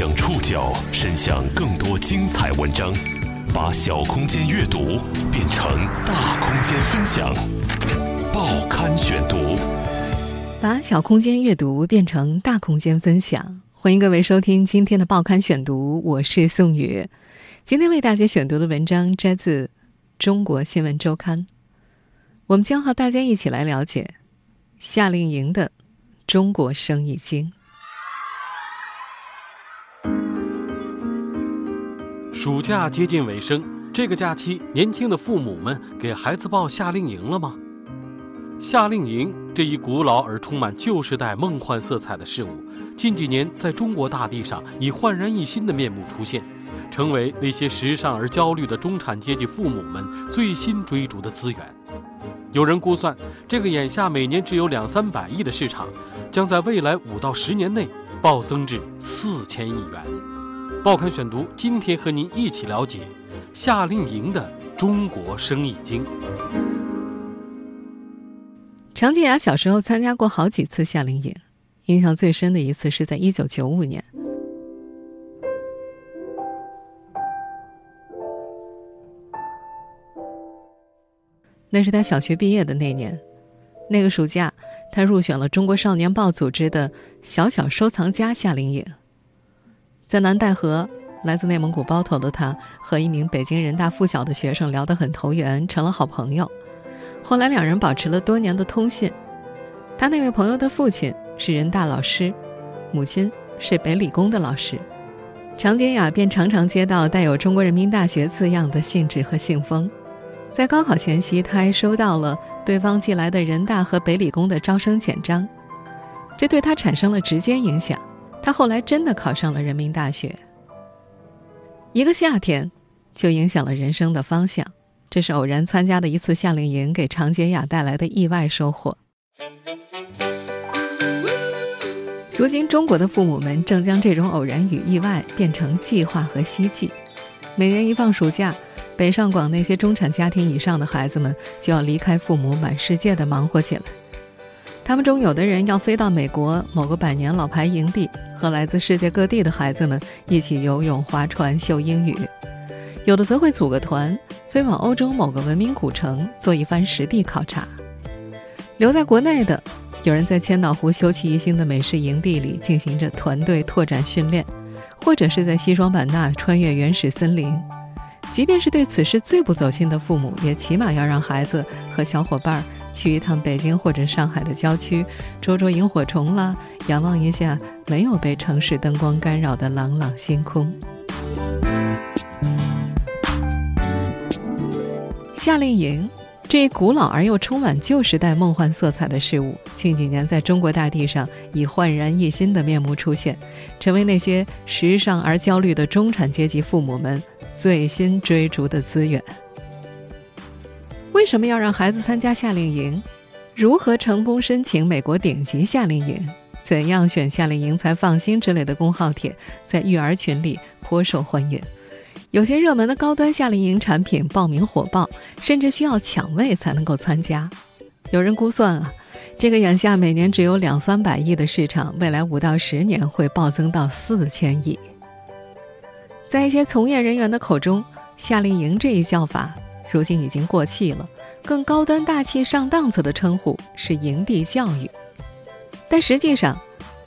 将触角伸向更多精彩文章，把小空间阅读变成大空间分享。报刊选读，把小空间阅读变成大空间分享。欢迎各位收听今天的报刊选读，我是宋宇。今天为大家选读的文章摘自《中国新闻周刊》，我们将和大家一起来了解夏令营的中国生意经。暑假接近尾声，这个假期，年轻的父母们给孩子报夏令营了吗？夏令营这一古老而充满旧时代梦幻色彩的事物，近几年在中国大地上以焕然一新的面目出现，成为那些时尚而焦虑的中产阶级父母们最新追逐的资源。有人估算，这个眼下每年只有两三百亿的市场，将在未来五到十年内暴增至四千亿元。报刊选读，今天和您一起了解夏令营的中国生意经。常洁雅小时候参加过好几次夏令营，印象最深的一次是在一九九五年。那是他小学毕业的那年，那个暑假，他入选了中国少年报组织的小小收藏家夏令营。在南戴河，来自内蒙古包头的他和一名北京人大附小的学生聊得很投缘，成了好朋友。后来两人保持了多年的通信。他那位朋友的父亲是人大老师，母亲是北理工的老师。常洁雅便常常接到带有“中国人民大学”字样的信纸和信封。在高考前夕，他还收到了对方寄来的人大和北理工的招生简章，这对他产生了直接影响。他后来真的考上了人民大学。一个夏天，就影响了人生的方向。这是偶然参加的一次夏令营给常洁雅带来的意外收获。如今，中国的父母们正将这种偶然与意外变成计划和希冀。每年一放暑假，北上广那些中产家庭以上的孩子们就要离开父母，满世界的忙活起来。他们中有的人要飞到美国某个百年老牌营地，和来自世界各地的孩子们一起游泳、划船、秀英语；有的则会组个团，飞往欧洲某个文明古城做一番实地考察。留在国内的，有人在千岛湖修葺一新的美式营地里进行着团队拓展训练，或者是在西双版纳穿越原始森林。即便是对此事最不走心的父母，也起码要让孩子和小伙伴儿。去一趟北京或者上海的郊区，捉捉萤火虫啦，仰望一下没有被城市灯光干扰的朗朗星空。夏令营这一古老而又充满旧时代梦幻色彩的事物，近几年在中国大地上以焕然一新的面目出现，成为那些时尚而焦虑的中产阶级父母们最新追逐的资源。为什么要让孩子参加夏令营？如何成功申请美国顶级夏令营？怎样选夏令营才放心？之类的公号帖在育儿群里颇受欢迎。有些热门的高端夏令营产品报名火爆，甚至需要抢位才能够参加。有人估算啊，这个眼下每年只有两三百亿的市场，未来五到十年会暴增到四千亿。在一些从业人员的口中，夏令营这一叫法。如今已经过气了，更高端大气上档次的称呼是营地教育。但实际上，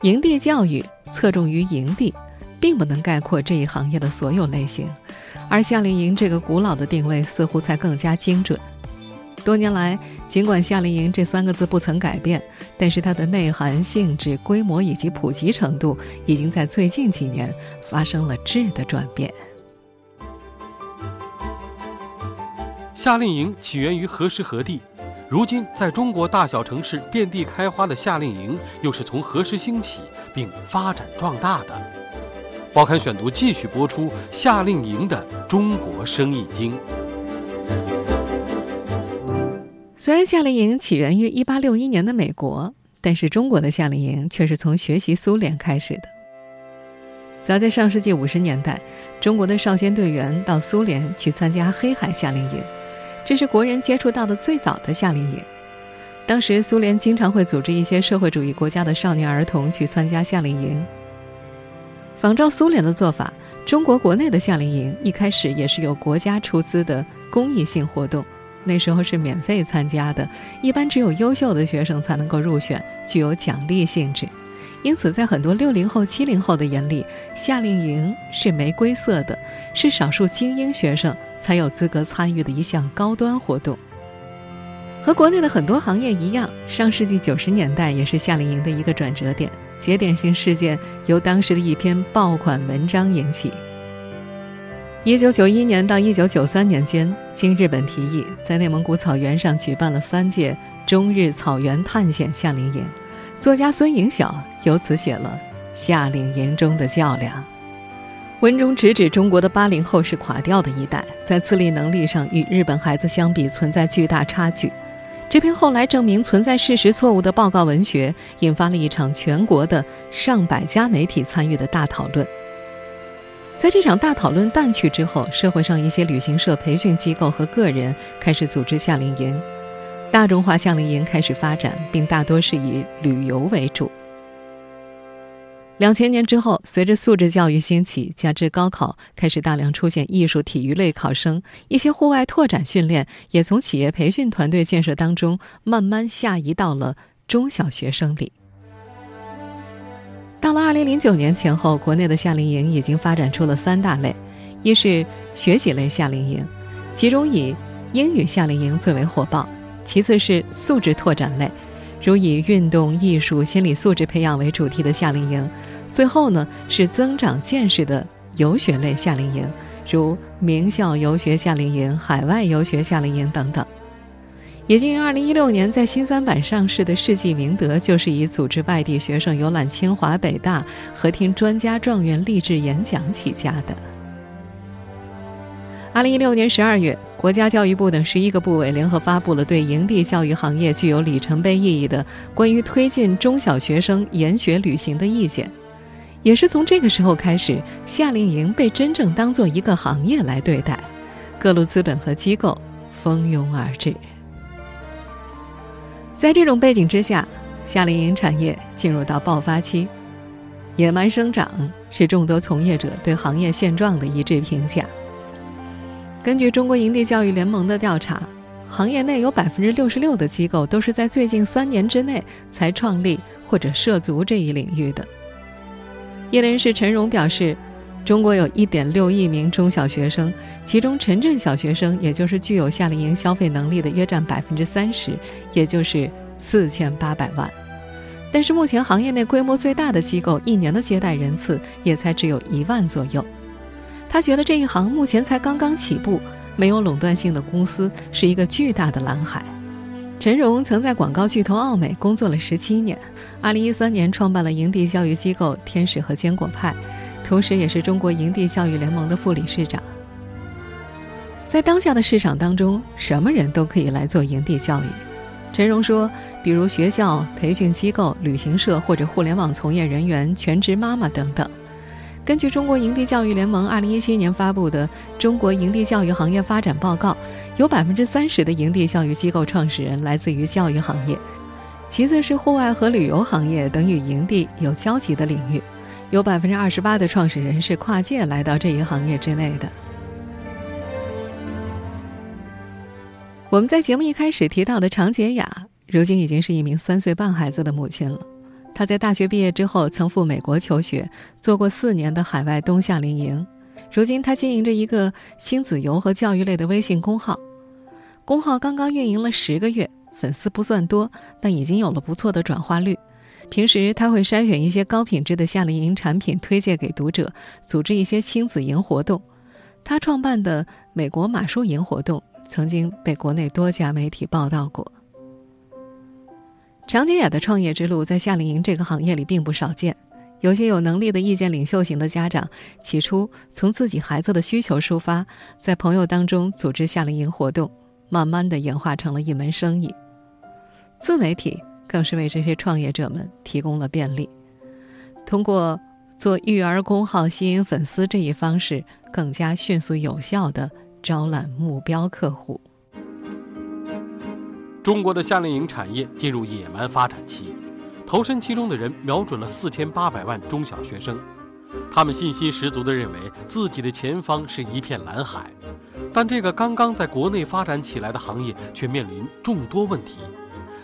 营地教育侧重于营地，并不能概括这一行业的所有类型。而夏令营这个古老的定位似乎才更加精准。多年来，尽管夏令营这三个字不曾改变，但是它的内涵、性质、规模以及普及程度，已经在最近几年发生了质的转变。夏令营起源于何时何地？如今在中国大小城市遍地开花的夏令营，又是从何时兴起并发展壮大的？报刊选读继续播出夏令营的中国生意经。虽然夏令营起源于1861年的美国，但是中国的夏令营却是从学习苏联开始的。早在上世纪五十年代，中国的少先队员到苏联去参加黑海夏令营。这是国人接触到的最早的夏令营。当时，苏联经常会组织一些社会主义国家的少年儿童去参加夏令营。仿照苏联的做法，中国国内的夏令营一开始也是有国家出资的公益性活动，那时候是免费参加的，一般只有优秀的学生才能够入选，具有奖励性质。因此，在很多六零后、七零后的眼里，夏令营是玫瑰色的，是少数精英学生才有资格参与的一项高端活动。和国内的很多行业一样，上世纪九十年代也是夏令营的一个转折点。节点性事件由当时的一篇爆款文章引起。一九九一年到一九九三年间，经日本提议，在内蒙古草原上举办了三届中日草原探险夏令营。作家孙颖晓由此写了《夏令营中的较量》，文中直指中国的八零后是垮掉的一代，在自立能力上与日本孩子相比存在巨大差距。这篇后来证明存在事实错误的报告文学，引发了一场全国的上百家媒体参与的大讨论。在这场大讨论淡去之后，社会上一些旅行社、培训机构和个人开始组织夏令营。大众化夏令营开始发展，并大多是以旅游为主。两千年之后，随着素质教育兴起，加之高考开始大量出现艺术、体育类考生，一些户外拓展训练也从企业培训团队建设当中慢慢下移到了中小学生里。到了二零零九年前后，国内的夏令营已经发展出了三大类：一是学习类夏令营，其中以英语夏令营最为火爆。其次是素质拓展类，如以运动、艺术、心理素质培养为主题的夏令营；最后呢是增长见识的游学类夏令营，如名校游学夏令营、海外游学夏令营等等。已经于2016年在新三板上市的世纪明德，就是以组织外地学生游览清华、北大和听专家状元励志演讲起家的。二零一六年十二月，国家教育部等十一个部委联合发布了对营地教育行业具有里程碑意义的关于推进中小学生研学旅行的意见。也是从这个时候开始，夏令营被真正当做一个行业来对待，各路资本和机构蜂拥而至。在这种背景之下，夏令营产业进入到爆发期，野蛮生长是众多从业者对行业现状的一致评价。根据中国营地教育联盟的调查，行业内有百分之六十六的机构都是在最近三年之内才创立或者涉足这一领域的。业内人士陈荣表示，中国有一点六亿名中小学生，其中城镇小学生，也就是具有夏令营消费能力的，约占百分之三十，也就是四千八百万。但是目前行业内规模最大的机构，一年的接待人次也才只有一万左右。他觉得这一行目前才刚刚起步，没有垄断性的公司是一个巨大的蓝海。陈荣曾在广告巨头奥美工作了十七年，二零一三年创办了营地教育机构天使和坚果派，同时也是中国营地教育联盟的副理事长。在当下的市场当中，什么人都可以来做营地教育。陈荣说，比如学校、培训机构、旅行社或者互联网从业人员、全职妈妈等等。根据中国营地教育联盟二零一七年发布的《中国营地教育行业发展报告》，有百分之三十的营地教育机构创始人来自于教育行业，其次是户外和旅游行业等与营地有交集的领域，有百分之二十八的创始人是跨界来到这一行业之内的。我们在节目一开始提到的常洁雅，如今已经是一名三岁半孩子的母亲了。他在大学毕业之后，曾赴美国求学，做过四年的海外冬夏令营。如今，他经营着一个亲子游和教育类的微信公号。公号刚刚运营了十个月，粉丝不算多，但已经有了不错的转化率。平时他会筛选一些高品质的夏令营产品推荐给读者，组织一些亲子营活动。他创办的美国马术营活动，曾经被国内多家媒体报道过。常洁雅的创业之路在夏令营这个行业里并不少见。有些有能力的意见领袖型的家长，起初从自己孩子的需求出发，在朋友当中组织夏令营活动，慢慢的演化成了一门生意。自媒体更是为这些创业者们提供了便利，通过做育儿公号吸引粉丝这一方式，更加迅速有效的招揽目标客户。中国的夏令营产业进入野蛮发展期，投身其中的人瞄准了四千八百万中小学生，他们信心十足地认为自己的前方是一片蓝海，但这个刚刚在国内发展起来的行业却面临众多问题，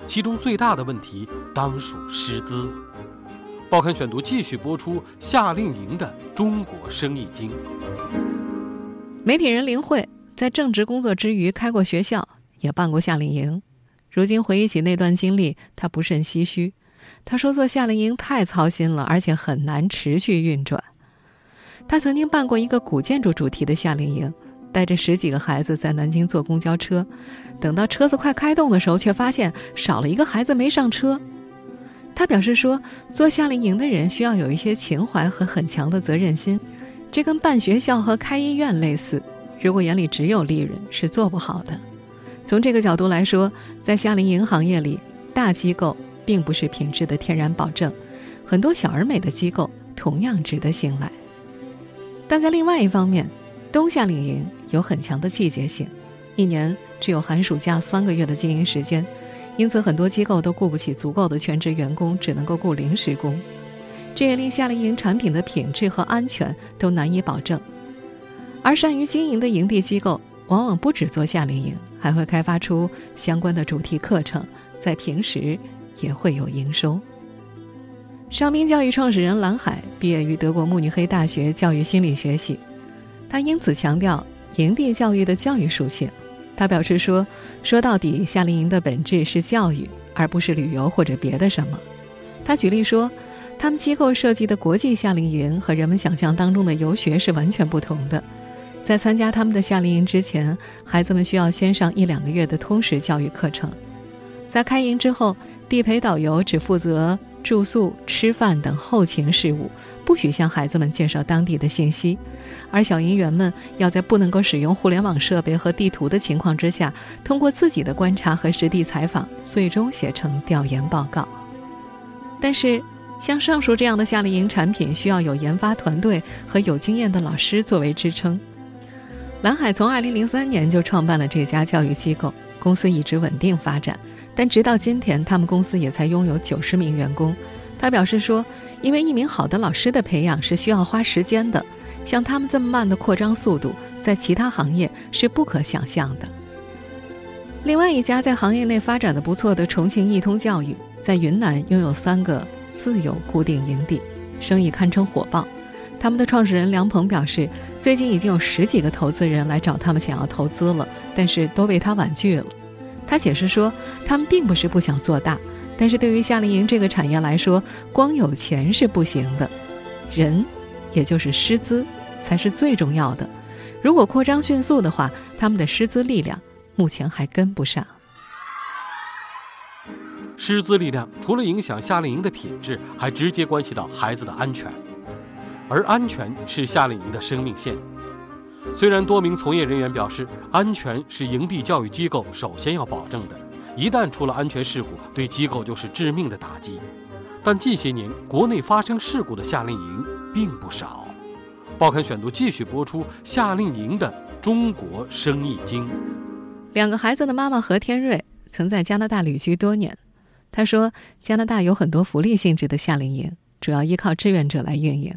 其中最大的问题当属师资。报刊选读继续播出夏令营的中国生意经。媒体人林慧在正职工作之余开过学校，也办过夏令营。如今回忆起那段经历，他不甚唏嘘。他说：“做夏令营太操心了，而且很难持续运转。”他曾经办过一个古建筑主题的夏令营，带着十几个孩子在南京坐公交车，等到车子快开动的时候，却发现少了一个孩子没上车。他表示说：“做夏令营的人需要有一些情怀和很强的责任心，这跟办学校和开医院类似。如果眼里只有利润，是做不好的。从这个角度来说，在夏令营行业里，大机构并不是品质的天然保证，很多小而美的机构同样值得信赖。但在另外一方面，冬夏令营有很强的季节性，一年只有寒暑假三个月的经营时间。”因此，很多机构都雇不起足够的全职员工，只能够雇临时工，这也令夏令营产品的品质和安全都难以保证。而善于经营的营地机构，往往不只做夏令营，还会开发出相关的主题课程，在平时也会有营收。商兵教育创始人蓝海毕业于德国慕尼黑大学教育心理学系，他因此强调营地教育的教育属性。他表示说：“说到底，夏令营的本质是教育，而不是旅游或者别的什么。”他举例说，他们机构设计的国际夏令营和人们想象当中的游学是完全不同的。在参加他们的夏令营之前，孩子们需要先上一两个月的通识教育课程。在开营之后，地陪导游只负责。住宿、吃饭等后勤事务，不许向孩子们介绍当地的信息，而小营员们要在不能够使用互联网设备和地图的情况之下，通过自己的观察和实地采访，最终写成调研报告。但是，像上述这样的夏令营产品，需要有研发团队和有经验的老师作为支撑。蓝海从2003年就创办了这家教育机构。公司一直稳定发展，但直到今天，他们公司也才拥有九十名员工。他表示说：“因为一名好的老师的培养是需要花时间的，像他们这么慢的扩张速度，在其他行业是不可想象的。”另外一家在行业内发展的不错的重庆易通教育，在云南拥有三个自有固定营地，生意堪称火爆。他们的创始人梁鹏表示，最近已经有十几个投资人来找他们想要投资了，但是都被他婉拒了。他解释说，他们并不是不想做大，但是对于夏令营这个产业来说，光有钱是不行的，人，也就是师资，才是最重要的。如果扩张迅速的话，他们的师资力量目前还跟不上。师资力量除了影响夏令营的品质，还直接关系到孩子的安全。而安全是夏令营的生命线。虽然多名从业人员表示，安全是营地教育机构首先要保证的，一旦出了安全事故，对机构就是致命的打击。但近些年，国内发生事故的夏令营并不少。报刊选读继续播出夏令营的中国生意经。两个孩子的妈妈何天瑞曾在加拿大旅居多年，她说，加拿大有很多福利性质的夏令营，主要依靠志愿者来运营。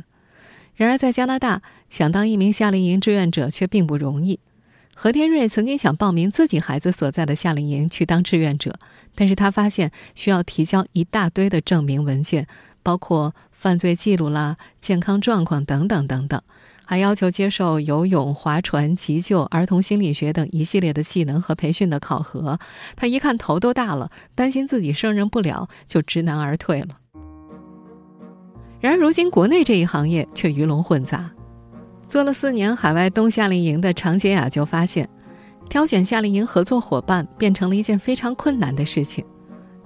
然而，在加拿大，想当一名夏令营志愿者却并不容易。何天瑞曾经想报名自己孩子所在的夏令营去当志愿者，但是他发现需要提交一大堆的证明文件，包括犯罪记录啦、健康状况等等等等，还要求接受游泳、划船、急救、儿童心理学等一系列的技能和培训的考核。他一看头都大了，担心自己胜任不了，就知难而退了。然而，如今国内这一行业却鱼龙混杂。做了四年海外冬夏令营的常洁雅就发现，挑选夏令营合作伙伴变成了一件非常困难的事情。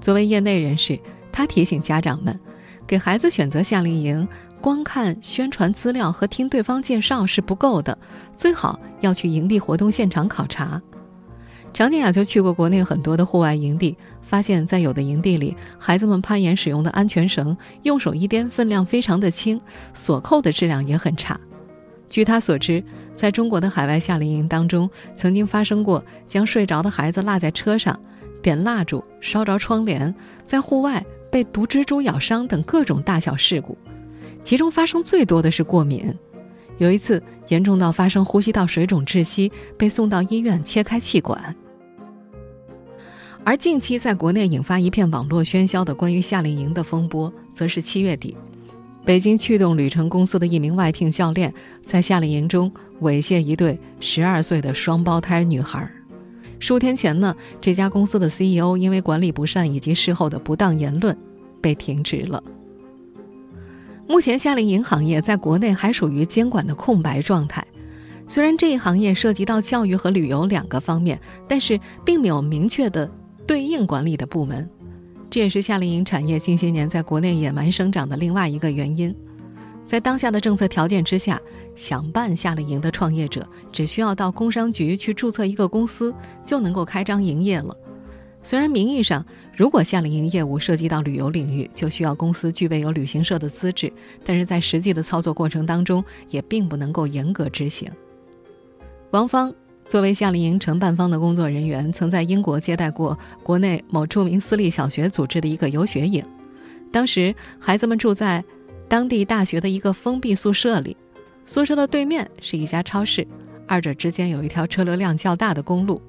作为业内人士，他提醒家长们，给孩子选择夏令营，光看宣传资料和听对方介绍是不够的，最好要去营地活动现场考察。常洁雅就去过国内很多的户外营地，发现，在有的营地里，孩子们攀岩使用的安全绳，用手一掂，分量非常的轻，锁扣的质量也很差。据他所知，在中国的海外夏令营当中，曾经发生过将睡着的孩子落在车上，点蜡烛烧着窗帘，在户外被毒蜘蛛咬伤等各种大小事故。其中发生最多的是过敏。有一次严重到发生呼吸道水肿窒息，被送到医院切开气管。而近期在国内引发一片网络喧嚣的关于夏令营的风波，则是七月底，北京驱动旅程公司的一名外聘教练在夏令营中猥亵一对十二岁的双胞胎女孩。数天前呢，这家公司的 CEO 因为管理不善以及事后的不当言论，被停职了。目前，夏令营行业在国内还属于监管的空白状态。虽然这一行业涉及到教育和旅游两个方面，但是并没有明确的对应管理的部门。这也是夏令营产业近些年在国内野蛮生长的另外一个原因。在当下的政策条件之下，想办夏令营的创业者只需要到工商局去注册一个公司，就能够开张营业了。虽然名义上，如果夏令营业务涉及到旅游领域，就需要公司具备有旅行社的资质，但是在实际的操作过程当中，也并不能够严格执行。王芳作为夏令营承办方的工作人员，曾在英国接待过国内某著名私立小学组织的一个游学营，当时孩子们住在当地大学的一个封闭宿舍里，宿舍的对面是一家超市，二者之间有一条车流量较大的公路。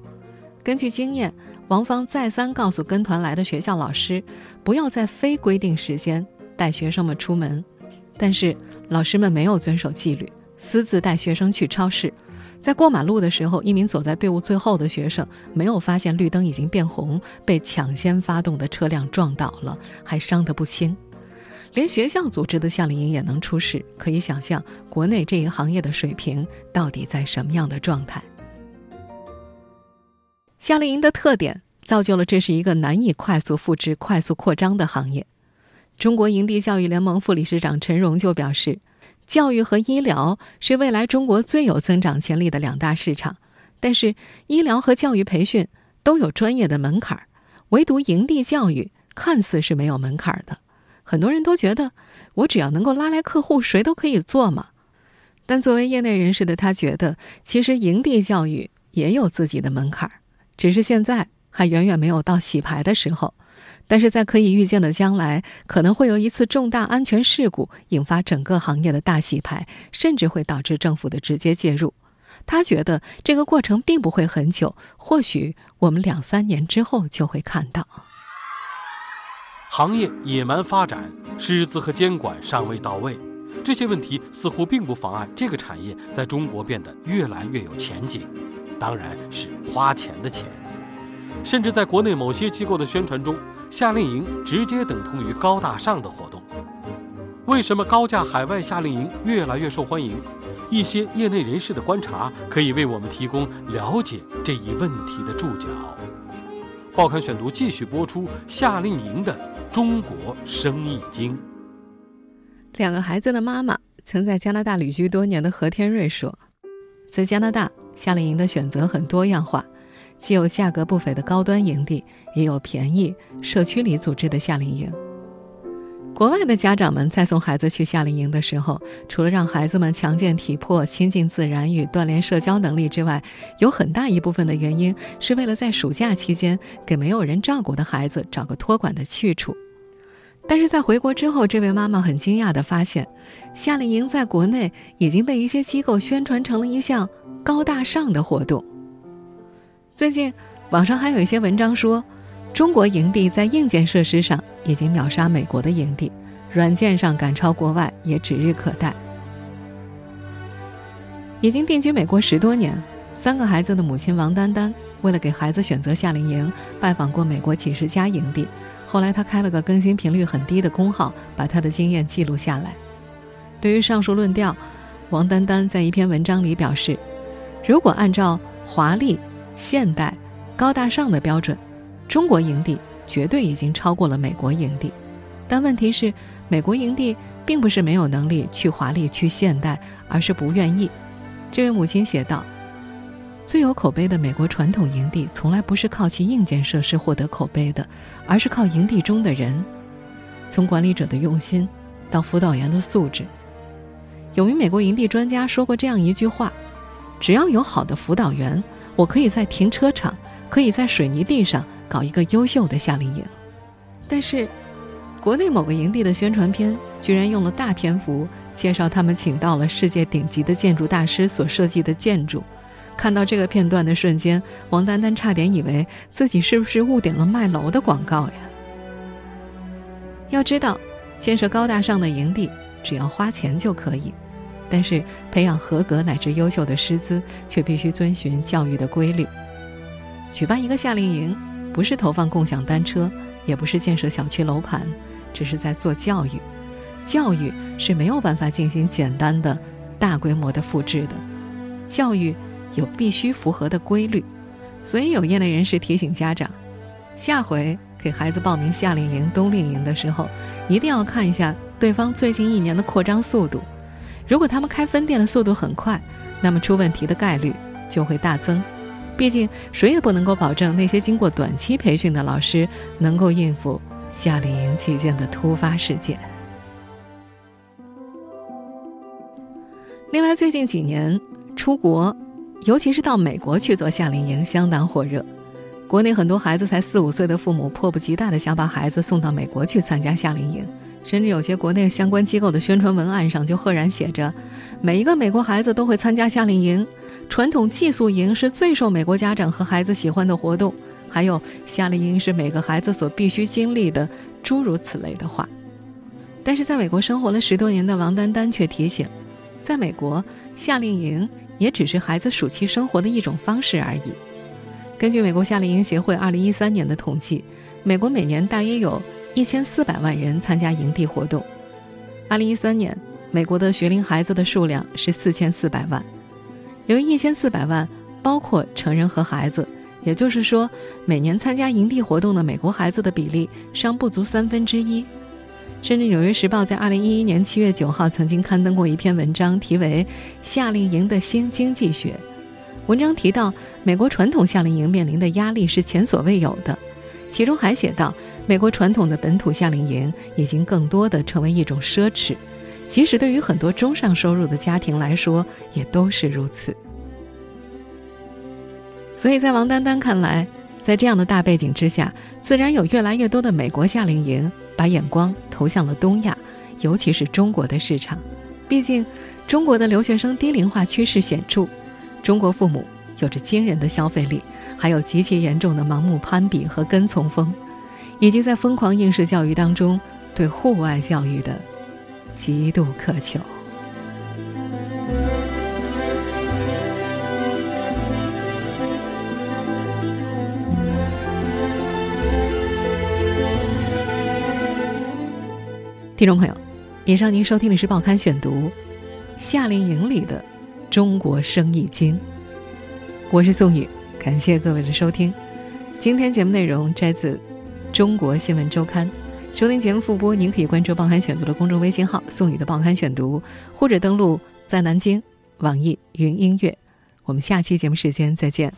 根据经验。王芳再三告诉跟团来的学校老师，不要在非规定时间带学生们出门，但是老师们没有遵守纪律，私自带学生去超市。在过马路的时候，一名走在队伍最后的学生没有发现绿灯已经变红，被抢先发动的车辆撞倒了，还伤得不轻。连学校组织的夏令营也能出事，可以想象国内这一行业的水平到底在什么样的状态。夏令营的特点造就了这是一个难以快速复制、快速扩张的行业。中国营地教育联盟副理事长陈荣就表示，教育和医疗是未来中国最有增长潜力的两大市场，但是医疗和教育培训都有专业的门槛儿，唯独营地教育看似是没有门槛儿的。很多人都觉得，我只要能够拉来客户，谁都可以做嘛。但作为业内人士的他觉得，其实营地教育也有自己的门槛儿。只是现在还远远没有到洗牌的时候，但是在可以预见的将来，可能会有一次重大安全事故引发整个行业的大洗牌，甚至会导致政府的直接介入。他觉得这个过程并不会很久，或许我们两三年之后就会看到。行业野蛮发展，师资和监管尚未到位，这些问题似乎并不妨碍这个产业在中国变得越来越有前景。当然是花钱的钱，甚至在国内某些机构的宣传中，夏令营直接等同于高大上的活动。为什么高价海外夏令营越来越受欢迎？一些业内人士的观察可以为我们提供了解这一问题的注脚。报刊选读继续播出夏令营的中国生意经。两个孩子的妈妈曾在加拿大旅居多年的何天瑞说，在加拿大。夏令营的选择很多样化，既有价格不菲的高端营地，也有便宜社区里组织的夏令营。国外的家长们在送孩子去夏令营的时候，除了让孩子们强健体魄、亲近自然与锻炼社交能力之外，有很大一部分的原因是为了在暑假期间给没有人照顾的孩子找个托管的去处。但是在回国之后，这位妈妈很惊讶地发现，夏令营在国内已经被一些机构宣传成了一项高大上的活动。最近，网上还有一些文章说，中国营地在硬件设施上已经秒杀美国的营地，软件上赶超国外也指日可待。已经定居美国十多年，三个孩子的母亲王丹丹，为了给孩子选择夏令营，拜访过美国几十家营地。后来，他开了个更新频率很低的公号，把他的经验记录下来。对于上述论调，王丹丹在一篇文章里表示：“如果按照华丽、现代、高大上的标准，中国营地绝对已经超过了美国营地。但问题是，美国营地并不是没有能力去华丽、去现代，而是不愿意。”这位母亲写道。最有口碑的美国传统营地，从来不是靠其硬件设施获得口碑的，而是靠营地中的人，从管理者的用心，到辅导员的素质。有名美国营地专家说过这样一句话：“只要有好的辅导员，我可以在停车场，可以在水泥地上搞一个优秀的夏令营。”但是，国内某个营地的宣传片居然用了大篇幅介绍他们请到了世界顶级的建筑大师所设计的建筑。看到这个片段的瞬间，王丹丹差点以为自己是不是误点了卖楼的广告呀？要知道，建设高大上的营地只要花钱就可以，但是培养合格乃至优秀的师资却必须遵循教育的规律。举办一个夏令营，不是投放共享单车，也不是建设小区楼盘，只是在做教育。教育是没有办法进行简单的、大规模的复制的，教育。有必须符合的规律，所以有业内人士提醒家长，下回给孩子报名夏令营、冬令营的时候，一定要看一下对方最近一年的扩张速度。如果他们开分店的速度很快，那么出问题的概率就会大增。毕竟谁也不能够保证那些经过短期培训的老师能够应付夏令营期间的突发事件。另外，最近几年出国。尤其是到美国去做夏令营，相当火热。国内很多孩子才四五岁的父母，迫不及待的想把孩子送到美国去参加夏令营，甚至有些国内相关机构的宣传文案上就赫然写着：“每一个美国孩子都会参加夏令营，传统寄宿营是最受美国家长和孩子喜欢的活动，还有夏令营是每个孩子所必须经历的，诸如此类的话。”但是在美国生活了十多年的王丹丹却提醒，在美国夏令营。也只是孩子暑期生活的一种方式而已。根据美国夏令营协会二零一三年的统计，美国每年大约有一千四百万人参加营地活动。二零一三年，美国的学龄孩子的数量是四千四百万。由于一千四百万包括成人和孩子，也就是说，每年参加营地活动的美国孩子的比例尚不足三分之一。甚至《纽约时报》在2011年7月9号曾经刊登过一篇文章，题为《夏令营的新经济学》。文章提到，美国传统夏令营面临的压力是前所未有的。其中还写道，美国传统的本土夏令营已经更多的成为一种奢侈，即使对于很多中上收入的家庭来说，也都是如此。所以在王丹丹看来，在这样的大背景之下，自然有越来越多的美国夏令营。把眼光投向了东亚，尤其是中国的市场。毕竟，中国的留学生低龄化趋势显著，中国父母有着惊人的消费力，还有极其严重的盲目攀比和跟从风，以及在疯狂应试教育当中对户外教育的极度渴求。听众朋友，以上您收听的是《报刊选读》，夏令营里的中国生意经。我是宋宇，感谢各位的收听。今天节目内容摘自《中国新闻周刊》。收听节目复播，您可以关注《报刊选读》的公众微信号“送你的报刊选读”，或者登录在南京网易云音乐。我们下期节目时间再见。